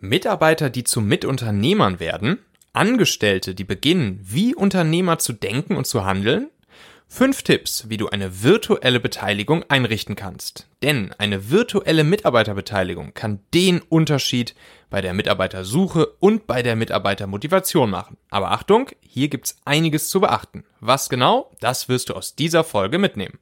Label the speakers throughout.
Speaker 1: Mitarbeiter, die zu Mitunternehmern werden, Angestellte, die beginnen, wie Unternehmer zu denken und zu handeln, Fünf Tipps, wie du eine virtuelle Beteiligung einrichten kannst. Denn eine virtuelle Mitarbeiterbeteiligung kann den Unterschied bei der Mitarbeitersuche und bei der Mitarbeitermotivation machen. Aber Achtung, hier gibt's einiges zu beachten. Was genau? Das wirst du aus dieser Folge mitnehmen.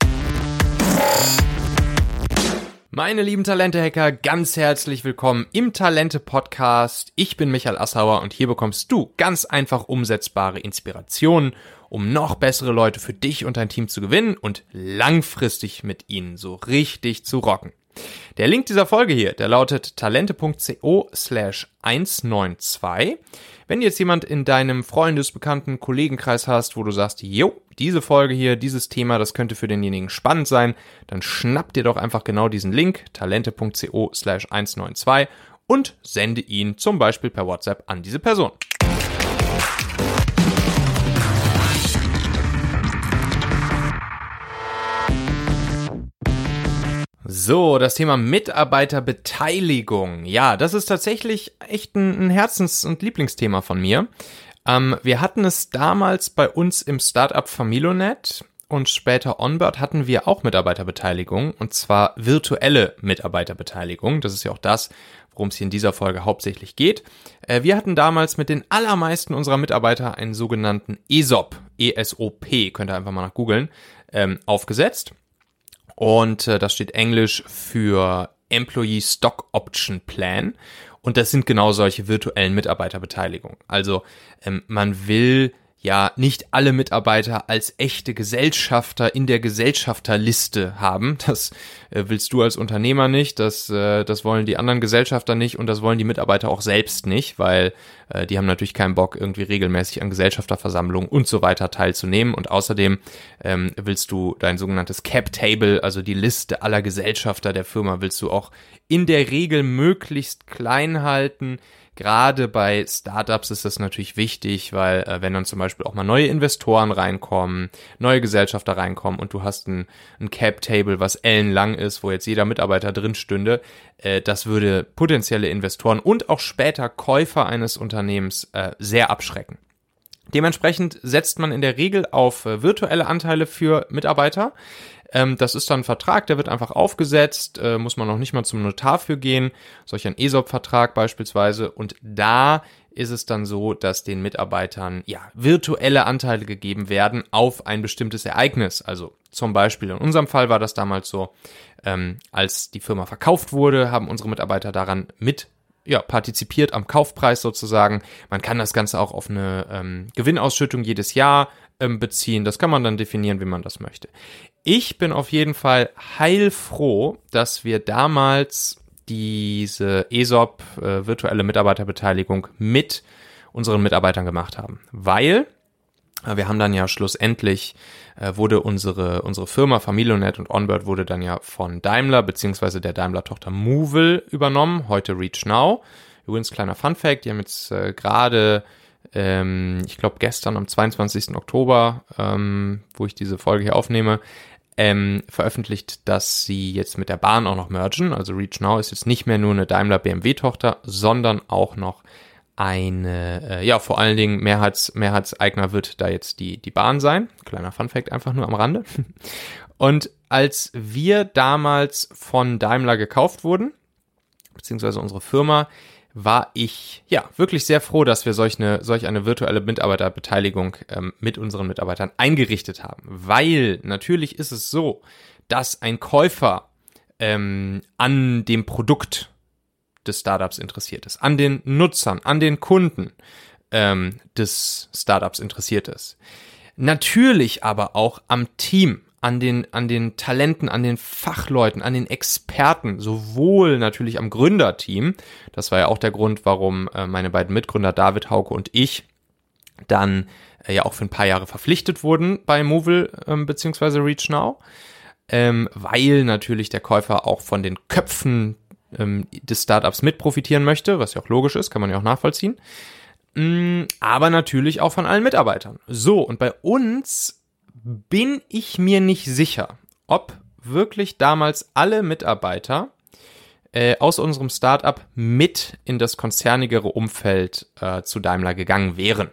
Speaker 1: Meine lieben Talente-Hacker, ganz herzlich willkommen im Talente-Podcast. Ich bin Michael Assauer und hier bekommst du ganz einfach umsetzbare Inspirationen, um noch bessere Leute für dich und dein Team zu gewinnen und langfristig mit ihnen so richtig zu rocken. Der Link dieser Folge hier, der lautet talente.co slash 192. Wenn jetzt jemand in deinem Freundes-, Bekannten-, Kollegenkreis hast, wo du sagst, jo, diese Folge hier, dieses Thema, das könnte für denjenigen spannend sein, dann schnapp dir doch einfach genau diesen Link, talente.co slash 192 und sende ihn zum Beispiel per WhatsApp an diese Person. So, das Thema Mitarbeiterbeteiligung. Ja, das ist tatsächlich echt ein, Herzens- und Lieblingsthema von mir. Ähm, wir hatten es damals bei uns im Startup Familonet und später Onboard hatten wir auch Mitarbeiterbeteiligung und zwar virtuelle Mitarbeiterbeteiligung. Das ist ja auch das, worum es hier in dieser Folge hauptsächlich geht. Äh, wir hatten damals mit den allermeisten unserer Mitarbeiter einen sogenannten ESOP, ESOP, könnt ihr einfach mal nach googeln, ähm, aufgesetzt. Und äh, das steht Englisch für Employee Stock Option Plan. Und das sind genau solche virtuellen Mitarbeiterbeteiligungen. Also ähm, man will ja nicht alle Mitarbeiter als echte Gesellschafter in der Gesellschafterliste haben. Das äh, willst du als Unternehmer nicht, das, äh, das wollen die anderen Gesellschafter nicht und das wollen die Mitarbeiter auch selbst nicht, weil äh, die haben natürlich keinen Bock, irgendwie regelmäßig an Gesellschafterversammlungen und so weiter teilzunehmen. Und außerdem ähm, willst du dein sogenanntes Cap Table, also die Liste aller Gesellschafter der Firma, willst du auch in der Regel möglichst klein halten Gerade bei Startups ist das natürlich wichtig, weil äh, wenn dann zum Beispiel auch mal neue Investoren reinkommen, neue Gesellschafter reinkommen und du hast ein, ein Cap-Table, was ellenlang ist, wo jetzt jeder Mitarbeiter drin stünde, äh, das würde potenzielle Investoren und auch später Käufer eines Unternehmens äh, sehr abschrecken. Dementsprechend setzt man in der Regel auf äh, virtuelle Anteile für Mitarbeiter. Ähm, das ist dann ein Vertrag, der wird einfach aufgesetzt, äh, muss man noch nicht mal zum Notar für gehen, solch ein ESOP-Vertrag beispielsweise. Und da ist es dann so, dass den Mitarbeitern ja virtuelle Anteile gegeben werden auf ein bestimmtes Ereignis. Also zum Beispiel in unserem Fall war das damals so, ähm, als die Firma verkauft wurde, haben unsere Mitarbeiter daran mit ja, partizipiert am Kaufpreis sozusagen. Man kann das Ganze auch auf eine ähm, Gewinnausschüttung jedes Jahr ähm, beziehen. Das kann man dann definieren, wie man das möchte. Ich bin auf jeden Fall heilfroh, dass wir damals diese ESOP, äh, virtuelle Mitarbeiterbeteiligung, mit unseren Mitarbeitern gemacht haben. Weil äh, wir haben dann ja schlussendlich, äh, wurde unsere, unsere Firma Familionet und Onboard wurde dann ja von Daimler beziehungsweise der Daimler-Tochter Movil übernommen, heute Reach Now. Übrigens kleiner Fun Fact, die haben jetzt äh, gerade ähm, ich glaube gestern am 22. Oktober, ähm, wo ich diese Folge hier aufnehme, ähm, veröffentlicht, dass sie jetzt mit der Bahn auch noch mergen. Also Reach Now ist jetzt nicht mehr nur eine Daimler BMW Tochter, sondern auch noch eine, äh, ja, vor allen Dingen Mehrheits, Mehrheitseigner wird da jetzt die, die Bahn sein. Kleiner Funfact einfach nur am Rande. Und als wir damals von Daimler gekauft wurden, beziehungsweise unsere Firma, war ich ja wirklich sehr froh, dass wir solch eine, solch eine virtuelle Mitarbeiterbeteiligung ähm, mit unseren Mitarbeitern eingerichtet haben. Weil natürlich ist es so, dass ein Käufer ähm, an dem Produkt des Startups interessiert ist, an den Nutzern, an den Kunden ähm, des Startups interessiert ist. Natürlich aber auch am Team, an den, an den Talenten, an den Fachleuten, an den Experten, sowohl natürlich am Gründerteam. Das war ja auch der Grund, warum äh, meine beiden Mitgründer David Hauke und ich dann äh, ja auch für ein paar Jahre verpflichtet wurden bei Movil ähm, bzw. Reach Now, ähm, weil natürlich der Käufer auch von den Köpfen ähm, des Startups mit profitieren möchte, was ja auch logisch ist, kann man ja auch nachvollziehen. Mm, aber natürlich auch von allen Mitarbeitern. So, und bei uns bin ich mir nicht sicher, ob wirklich damals alle Mitarbeiter äh, aus unserem Startup mit in das konzernigere Umfeld äh, zu Daimler gegangen wären.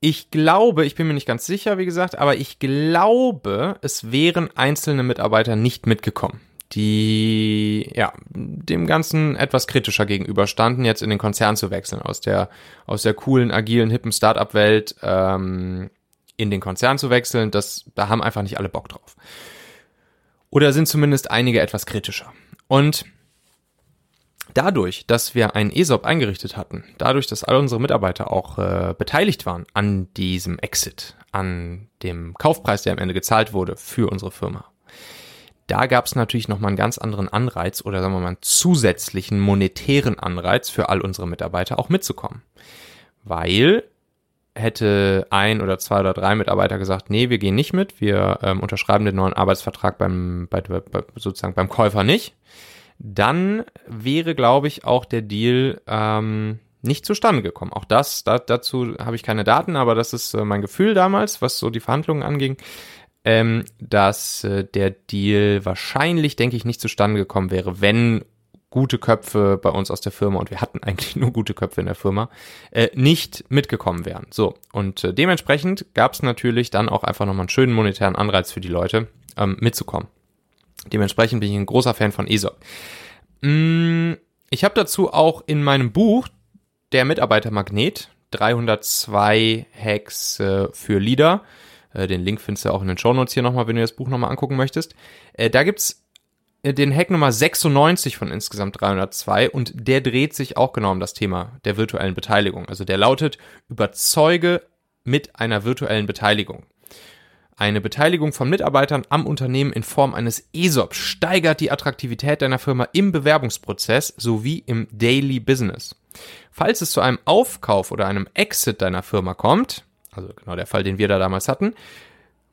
Speaker 1: Ich glaube, ich bin mir nicht ganz sicher, wie gesagt, aber ich glaube, es wären einzelne Mitarbeiter nicht mitgekommen, die ja dem Ganzen etwas kritischer gegenüberstanden, jetzt in den Konzern zu wechseln, aus der aus der coolen, agilen, hippen Startup-Welt ähm, in den Konzern zu wechseln. Das, da haben einfach nicht alle Bock drauf. Oder sind zumindest einige etwas kritischer. Und dadurch, dass wir einen ESOP eingerichtet hatten, dadurch, dass alle unsere Mitarbeiter auch äh, beteiligt waren an diesem Exit, an dem Kaufpreis, der am Ende gezahlt wurde für unsere Firma, da gab es natürlich nochmal einen ganz anderen Anreiz oder sagen wir mal einen zusätzlichen monetären Anreiz für all unsere Mitarbeiter auch mitzukommen. Weil hätte ein oder zwei oder drei Mitarbeiter gesagt, nee, wir gehen nicht mit, wir ähm, unterschreiben den neuen Arbeitsvertrag beim, bei, bei, sozusagen beim Käufer nicht, dann wäre, glaube ich, auch der Deal ähm, nicht zustande gekommen. Auch das, da, dazu habe ich keine Daten, aber das ist äh, mein Gefühl damals, was so die Verhandlungen anging, ähm, dass äh, der Deal wahrscheinlich, denke ich, nicht zustande gekommen wäre, wenn gute Köpfe bei uns aus der Firma, und wir hatten eigentlich nur gute Köpfe in der Firma, äh, nicht mitgekommen wären. So, und äh, dementsprechend gab es natürlich dann auch einfach nochmal einen schönen monetären Anreiz für die Leute, ähm, mitzukommen. Dementsprechend bin ich ein großer Fan von ESOP. Mm, ich habe dazu auch in meinem Buch Der Mitarbeitermagnet 302 Hacks äh, für Leader. Äh, den Link findest du auch in den Shownotes hier nochmal, wenn du das Buch nochmal angucken möchtest. Äh, da gibt's äh, den Hack Nummer 96 von insgesamt 302 und der dreht sich auch genau um das Thema der virtuellen Beteiligung. Also der lautet, überzeuge mit einer virtuellen Beteiligung. Eine Beteiligung von Mitarbeitern am Unternehmen in Form eines ESOP steigert die Attraktivität deiner Firma im Bewerbungsprozess sowie im Daily Business. Falls es zu einem Aufkauf oder einem Exit deiner Firma kommt, also genau der Fall, den wir da damals hatten,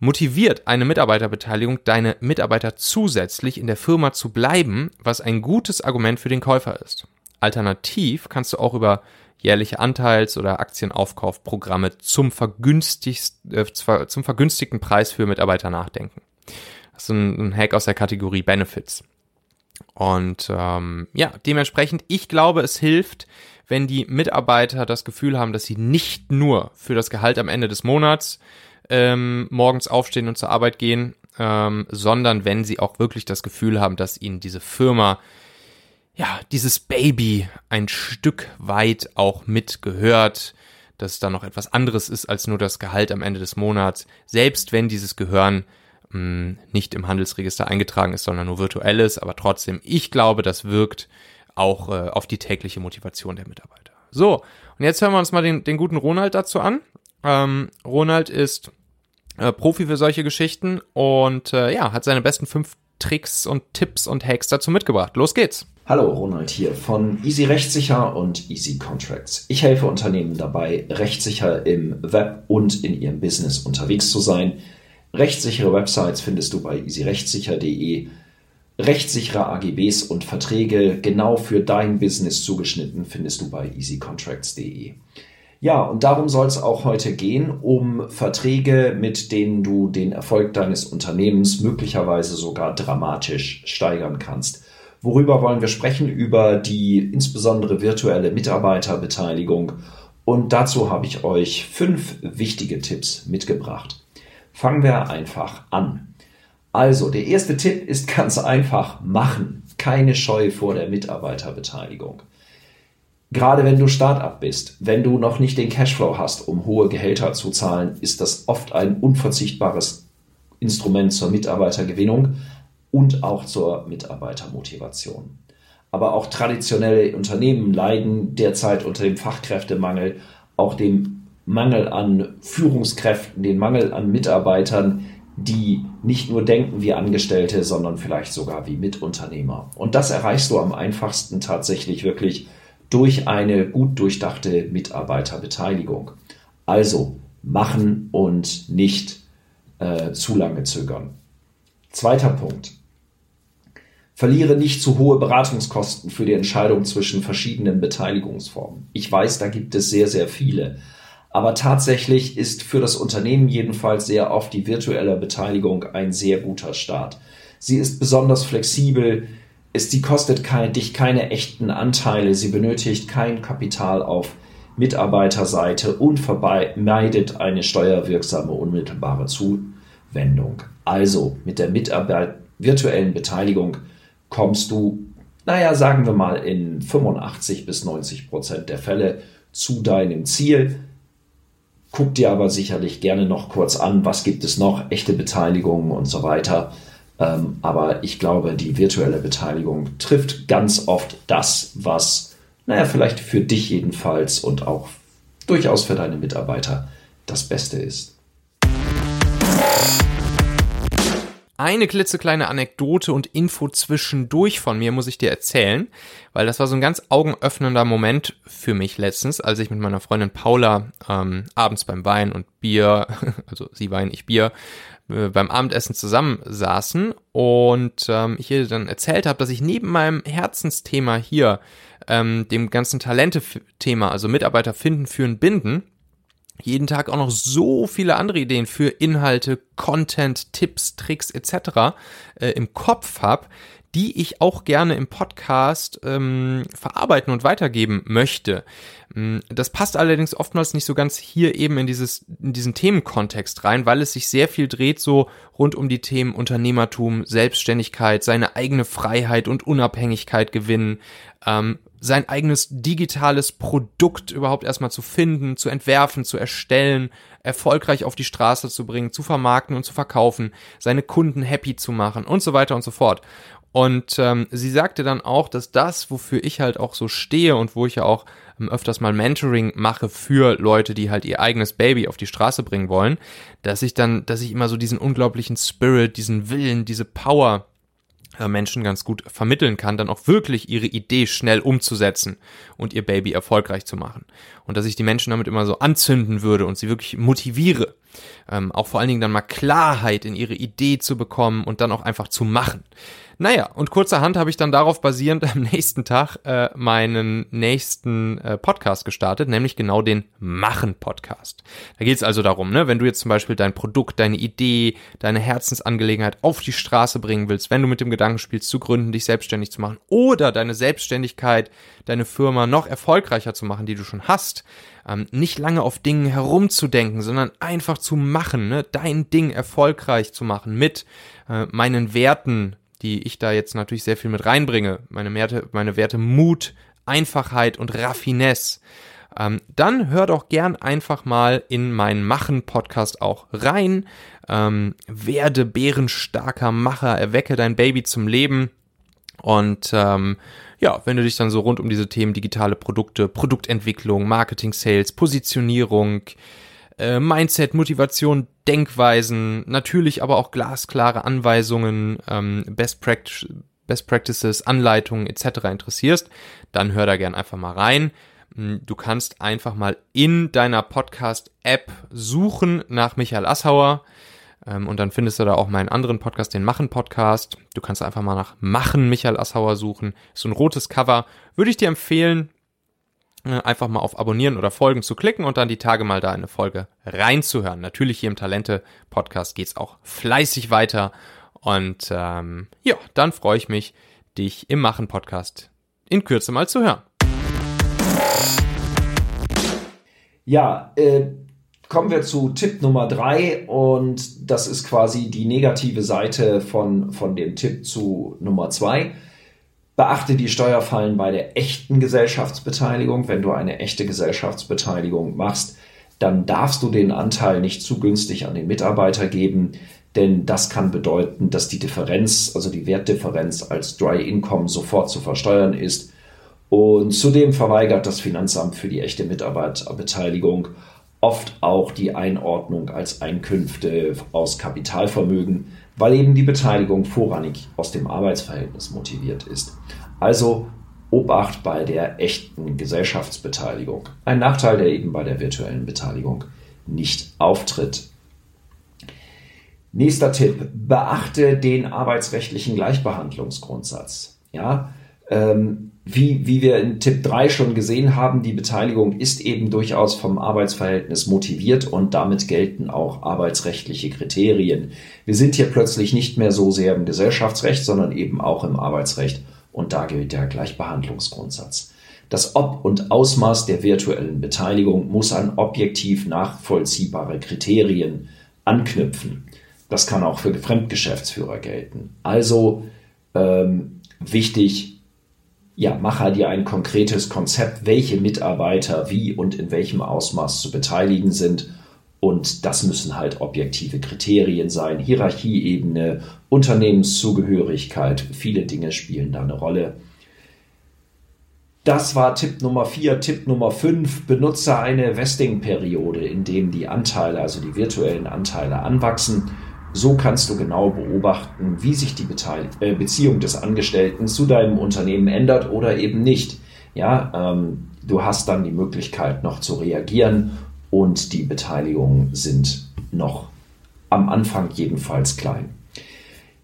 Speaker 1: motiviert eine Mitarbeiterbeteiligung deine Mitarbeiter zusätzlich in der Firma zu bleiben, was ein gutes Argument für den Käufer ist. Alternativ kannst du auch über jährliche Anteils- oder Aktienaufkaufprogramme zum, äh, zum vergünstigten Preis für Mitarbeiter nachdenken. Das ist ein, ein Hack aus der Kategorie Benefits. Und ähm, ja, dementsprechend, ich glaube, es hilft, wenn die Mitarbeiter das Gefühl haben, dass sie nicht nur für das Gehalt am Ende des Monats ähm, morgens aufstehen und zur Arbeit gehen, ähm, sondern wenn sie auch wirklich das Gefühl haben, dass ihnen diese Firma, ja, dieses Baby ein Stück weit auch mitgehört, dass da noch etwas anderes ist als nur das Gehalt am Ende des Monats, selbst wenn dieses Gehören mh, hm, nicht im Handelsregister eingetragen ist, sondern nur virtuell ist, aber trotzdem, ich glaube, das wirkt auch äh, auf die tägliche Motivation der Mitarbeiter. So, und jetzt hören wir uns mal den, den guten Ronald dazu an. Ähm, Ronald ist äh, Profi für solche Geschichten und äh, ja, hat seine besten fünf Tricks und Tipps und Hacks dazu mitgebracht. Los geht's!
Speaker 2: Hallo, Ronald hier von Easy Rechtssicher und Easy Contracts. Ich helfe Unternehmen dabei, rechtssicher im Web und in ihrem Business unterwegs zu sein. Rechtssichere Websites findest du bei easyrechtssicher.de. Rechtssichere AGBs und Verträge genau für dein Business zugeschnitten findest du bei easycontracts.de. Ja, und darum soll es auch heute gehen, um Verträge, mit denen du den Erfolg deines Unternehmens möglicherweise sogar dramatisch steigern kannst. Worüber wollen wir sprechen? Über die insbesondere virtuelle Mitarbeiterbeteiligung. Und dazu habe ich euch fünf wichtige Tipps mitgebracht. Fangen wir einfach an. Also, der erste Tipp ist ganz einfach machen. Keine Scheu vor der Mitarbeiterbeteiligung. Gerade wenn du Startup bist, wenn du noch nicht den Cashflow hast, um hohe Gehälter zu zahlen, ist das oft ein unverzichtbares Instrument zur Mitarbeitergewinnung und auch zur Mitarbeitermotivation. Aber auch traditionelle Unternehmen leiden derzeit unter dem Fachkräftemangel, auch dem Mangel an Führungskräften, den Mangel an Mitarbeitern, die nicht nur denken wie Angestellte, sondern vielleicht sogar wie Mitunternehmer. Und das erreichst du am einfachsten tatsächlich wirklich durch eine gut durchdachte Mitarbeiterbeteiligung. Also machen und nicht äh, zu lange zögern. Zweiter Punkt. Verliere nicht zu hohe Beratungskosten für die Entscheidung zwischen verschiedenen Beteiligungsformen. Ich weiß, da gibt es sehr, sehr viele. Aber tatsächlich ist für das Unternehmen jedenfalls sehr oft die virtuelle Beteiligung ein sehr guter Start. Sie ist besonders flexibel, ist, die kostet keine, dich keine echten Anteile, sie benötigt kein Kapital auf Mitarbeiterseite und vermeidet eine steuerwirksame unmittelbare Zuwendung. Also mit der Mitarbeit virtuellen Beteiligung kommst du, naja, sagen wir mal, in 85 bis 90 Prozent der Fälle zu deinem Ziel. Guck dir aber sicherlich gerne noch kurz an, was gibt es noch, echte Beteiligungen und so weiter. Ähm, aber ich glaube, die virtuelle Beteiligung trifft ganz oft das, was, naja, vielleicht für dich jedenfalls und auch durchaus für deine Mitarbeiter das Beste ist.
Speaker 1: Eine klitzekleine Anekdote und Info zwischendurch von mir muss ich dir erzählen, weil das war so ein ganz augenöffnender Moment für mich letztens, als ich mit meiner Freundin Paula ähm, abends beim Wein und Bier, also sie Wein, ich Bier, beim Abendessen zusammensaßen und ähm, ich ihr dann erzählt habe, dass ich neben meinem Herzensthema hier, ähm, dem ganzen Talente-Thema, also Mitarbeiter finden, führen, binden, jeden Tag auch noch so viele andere Ideen für Inhalte, Content, Tipps, Tricks etc. Äh, im Kopf habe, die ich auch gerne im Podcast ähm, verarbeiten und weitergeben möchte. Mm, das passt allerdings oftmals nicht so ganz hier eben in dieses in diesen Themenkontext rein, weil es sich sehr viel dreht so rund um die Themen Unternehmertum, Selbstständigkeit, seine eigene Freiheit und Unabhängigkeit gewinnen, ähm, sein eigenes digitales Produkt überhaupt erstmal zu finden, zu entwerfen, zu erstellen, erfolgreich auf die Straße zu bringen, zu vermarkten und zu verkaufen, seine Kunden happy zu machen und so weiter und so fort. Und ähm, sie sagte dann auch, dass das, wofür ich halt auch so stehe und wo ich ja auch ähm, öfters mal Mentoring mache für Leute, die halt ihr eigenes Baby auf die Straße bringen wollen, dass ich dann, dass ich immer so diesen unglaublichen Spirit, diesen Willen, diese Power äh, Menschen ganz gut vermitteln kann, dann auch wirklich ihre Idee schnell umzusetzen und ihr Baby erfolgreich zu machen. Und dass ich die Menschen damit immer so anzünden würde und sie wirklich motiviere, ähm, auch vor allen Dingen dann mal Klarheit in ihre Idee zu bekommen und dann auch einfach zu machen. Naja, und kurzerhand habe ich dann darauf basierend am nächsten Tag äh, meinen nächsten äh, Podcast gestartet, nämlich genau den Machen-Podcast. Da geht es also darum, ne, wenn du jetzt zum Beispiel dein Produkt, deine Idee, deine Herzensangelegenheit auf die Straße bringen willst, wenn du mit dem Gedanken spielst, zu gründen, dich selbstständig zu machen oder deine Selbstständigkeit, deine Firma noch erfolgreicher zu machen, die du schon hast, ähm, nicht lange auf Dingen herumzudenken, sondern einfach zu machen, ne, dein Ding erfolgreich zu machen mit äh, meinen Werten, die ich da jetzt natürlich sehr viel mit reinbringe, meine Werte, meine Werte Mut, Einfachheit und Raffinesse, ähm, dann hör doch gern einfach mal in meinen Machen-Podcast auch rein. Ähm, werde bärenstarker Macher, erwecke dein Baby zum Leben. Und ähm, ja, wenn du dich dann so rund um diese Themen digitale Produkte, Produktentwicklung, Marketing, Sales, Positionierung, äh, Mindset, Motivation, Denkweisen, natürlich aber auch glasklare Anweisungen, ähm, Best, Practice, Best Practices, Anleitungen etc. interessierst, dann hör da gern einfach mal rein. Hm, du kannst einfach mal in deiner Podcast-App suchen nach Michael Assauer ähm, und dann findest du da auch meinen anderen Podcast, den Machen-Podcast. Du kannst einfach mal nach Machen Michael Assauer suchen. So ein rotes Cover. Würde ich dir empfehlen, einfach mal auf Abonnieren oder Folgen zu klicken und dann die Tage mal da eine Folge reinzuhören. Natürlich hier im Talente-Podcast geht's auch fleißig weiter. Und ähm, ja, dann freue ich mich, dich im Machen-Podcast in Kürze mal zu hören.
Speaker 2: Ja, äh, kommen wir zu Tipp Nummer drei und das ist quasi die negative Seite von, von dem Tipp zu Nummer zwei. Beachte die Steuerfallen bei der echten Gesellschaftsbeteiligung. Wenn du eine echte Gesellschaftsbeteiligung machst, dann darfst du den Anteil nicht zu günstig an den Mitarbeiter geben, denn das kann bedeuten, dass die Differenz, also die Wertdifferenz als Dry Income sofort zu versteuern ist. Und zudem verweigert das Finanzamt für die echte Mitarbeiterbeteiligung oft auch die Einordnung als Einkünfte aus Kapitalvermögen, weil eben die Beteiligung vorrangig aus dem Arbeitsverhältnis motiviert ist. Also Obacht bei der echten Gesellschaftsbeteiligung. Ein Nachteil, der eben bei der virtuellen Beteiligung nicht auftritt. Nächster Tipp. Beachte den arbeitsrechtlichen Gleichbehandlungsgrundsatz. Ja, ähm, wie, wie wir in Tipp 3 schon gesehen haben, die Beteiligung ist eben durchaus vom Arbeitsverhältnis motiviert und damit gelten auch arbeitsrechtliche Kriterien. Wir sind hier plötzlich nicht mehr so sehr im Gesellschaftsrecht, sondern eben auch im Arbeitsrecht Und da gilt der Gleichbehandlungsgrundsatz. Das Ob und Ausmaß der virtuellen Beteiligung muss an objektiv nachvollziehbare Kriterien anknüpfen. Das kann auch für Fremdgeschäftsführer gelten. Also ähm, wichtig, ja, mache dir ein konkretes Konzept, welche Mitarbeiter wie und in welchem Ausmaß zu beteiligen sind. Und das müssen halt objektive Kriterien sein. Hierarchieebene, Unternehmenszugehörigkeit, viele Dinge spielen da eine Rolle. Das war Tipp Nummer 4. Tipp Nummer 5. Benutze eine Vesting-Periode, in dem die Anteile, also die virtuellen Anteile anwachsen. So kannst du genau beobachten, wie sich die äh, Beziehung des Angestellten zu deinem Unternehmen ändert oder eben nicht. Ja, ähm, du hast dann die Möglichkeit noch zu reagieren und die Beteiligungen sind noch am Anfang jedenfalls klein.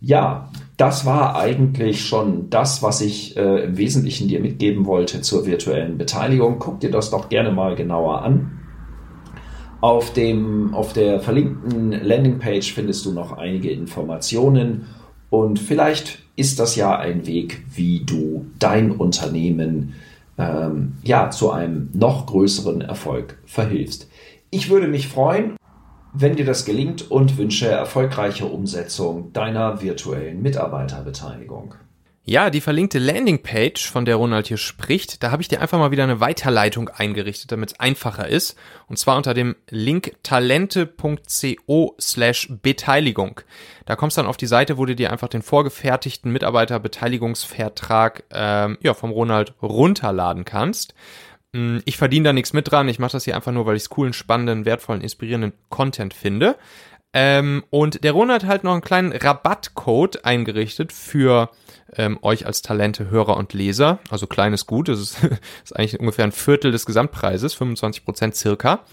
Speaker 2: Ja, das war eigentlich schon das, was ich äh, im Wesentlichen dir mitgeben wollte zur virtuellen Beteiligung. Guck dir das doch gerne mal genauer an. Auf, dem, auf der verlinkten Landingpage findest du noch einige Informationen und vielleicht ist das ja ein Weg, wie du dein Unternehmen ähm, ja, zu einem noch größeren Erfolg verhilfst. Ich würde mich freuen, wenn dir das gelingt und wünsche erfolgreiche Umsetzung deiner virtuellen Mitarbeiterbeteiligung.
Speaker 1: Ja, die verlinkte Landingpage, von der Ronald hier spricht, da habe ich dir einfach mal wieder eine Weiterleitung eingerichtet, damit es einfacher ist. Und zwar unter dem Link talente.co slash Beteiligung. Da kommst du dann auf die Seite, wo du dir einfach den vorgefertigten Mitarbeiterbeteiligungsvertrag ähm, ja, vom Ronald runterladen kannst. Hm, ich verdiene da nichts mit dran. Ich mache das hier einfach nur, weil ich es coolen, spannenden, wertvollen, inspirierenden Content finde. Ähm, und der Ronald hat halt noch einen kleinen Rabattcode eingerichtet für ähm, euch als Talente, Hörer und Leser. Also kleines Gut, das ist, ist eigentlich ungefähr ein Viertel des Gesamtpreises, 25 Prozent circa.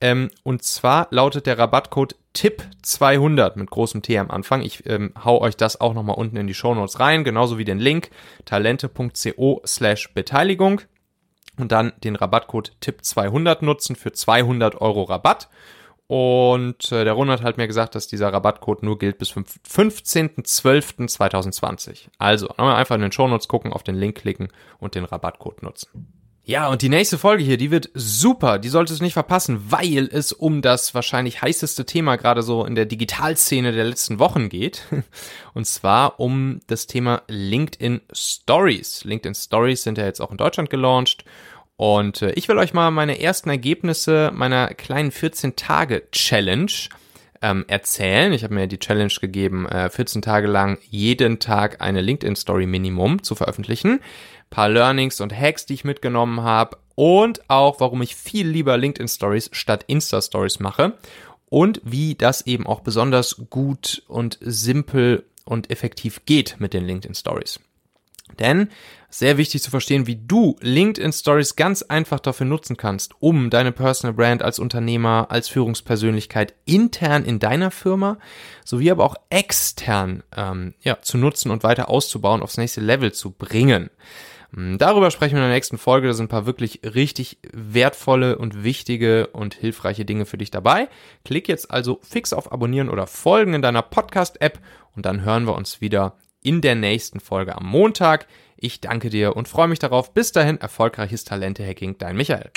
Speaker 1: Ähm, und zwar lautet der Rabattcode TIP200 mit großem T am Anfang. Ich ähm, hau euch das auch nochmal unten in die Show Notes rein, genauso wie den Link talente.co slash Beteiligung und dann den Rabattcode TIP200 nutzen für 200 Euro Rabatt. Und äh, der Ronald hat mir gesagt, dass dieser Rabattcode nur gilt bis 15.12.2020. Also einfach in den Shownotes gucken, auf den Link klicken und den Rabattcode nutzen. Ja, und die nächste Folge hier, die wird super. Die solltest du nicht verpassen, weil es um das wahrscheinlich heißeste Thema gerade so in der Digitalszene der letzten Wochen geht. Und zwar um das Thema LinkedIn Stories. LinkedIn Stories sind ja jetzt auch in Deutschland gelauncht und äh, ich will euch mal meine ersten Ergebnisse meiner kleinen 14-Tage-Challenge ähm, erzählen. Ich habe mir die Challenge gegeben, äh, 14 Tage lang jeden Tag eine LinkedIn-Story Minimum zu veröffentlichen. Ein paar Learnings und Hacks, die ich mitgenommen habe. Und auch, warum ich viel lieber LinkedIn-Stories statt Insta-Stories mache. Und wie das eben auch besonders gut und simpel und effektiv geht mit den LinkedIn-Stories. Denn sehr wichtig zu verstehen, wie du LinkedIn Stories ganz einfach dafür nutzen kannst, um deine Personal Brand als Unternehmer, als Führungspersönlichkeit intern in deiner Firma sowie aber auch extern ähm, ja, zu nutzen und weiter auszubauen, aufs nächste Level zu bringen. Hm, darüber sprechen wir in der nächsten Folge. Da sind ein paar wirklich richtig wertvolle und wichtige und hilfreiche Dinge für dich dabei. Klick jetzt also fix auf Abonnieren oder Folgen in deiner Podcast-App und dann hören wir uns wieder in der nächsten Folge am Montag. Ich danke dir und freue mich darauf. Bis dahin, erfolgreiches Talente-Hacking, dein Michael.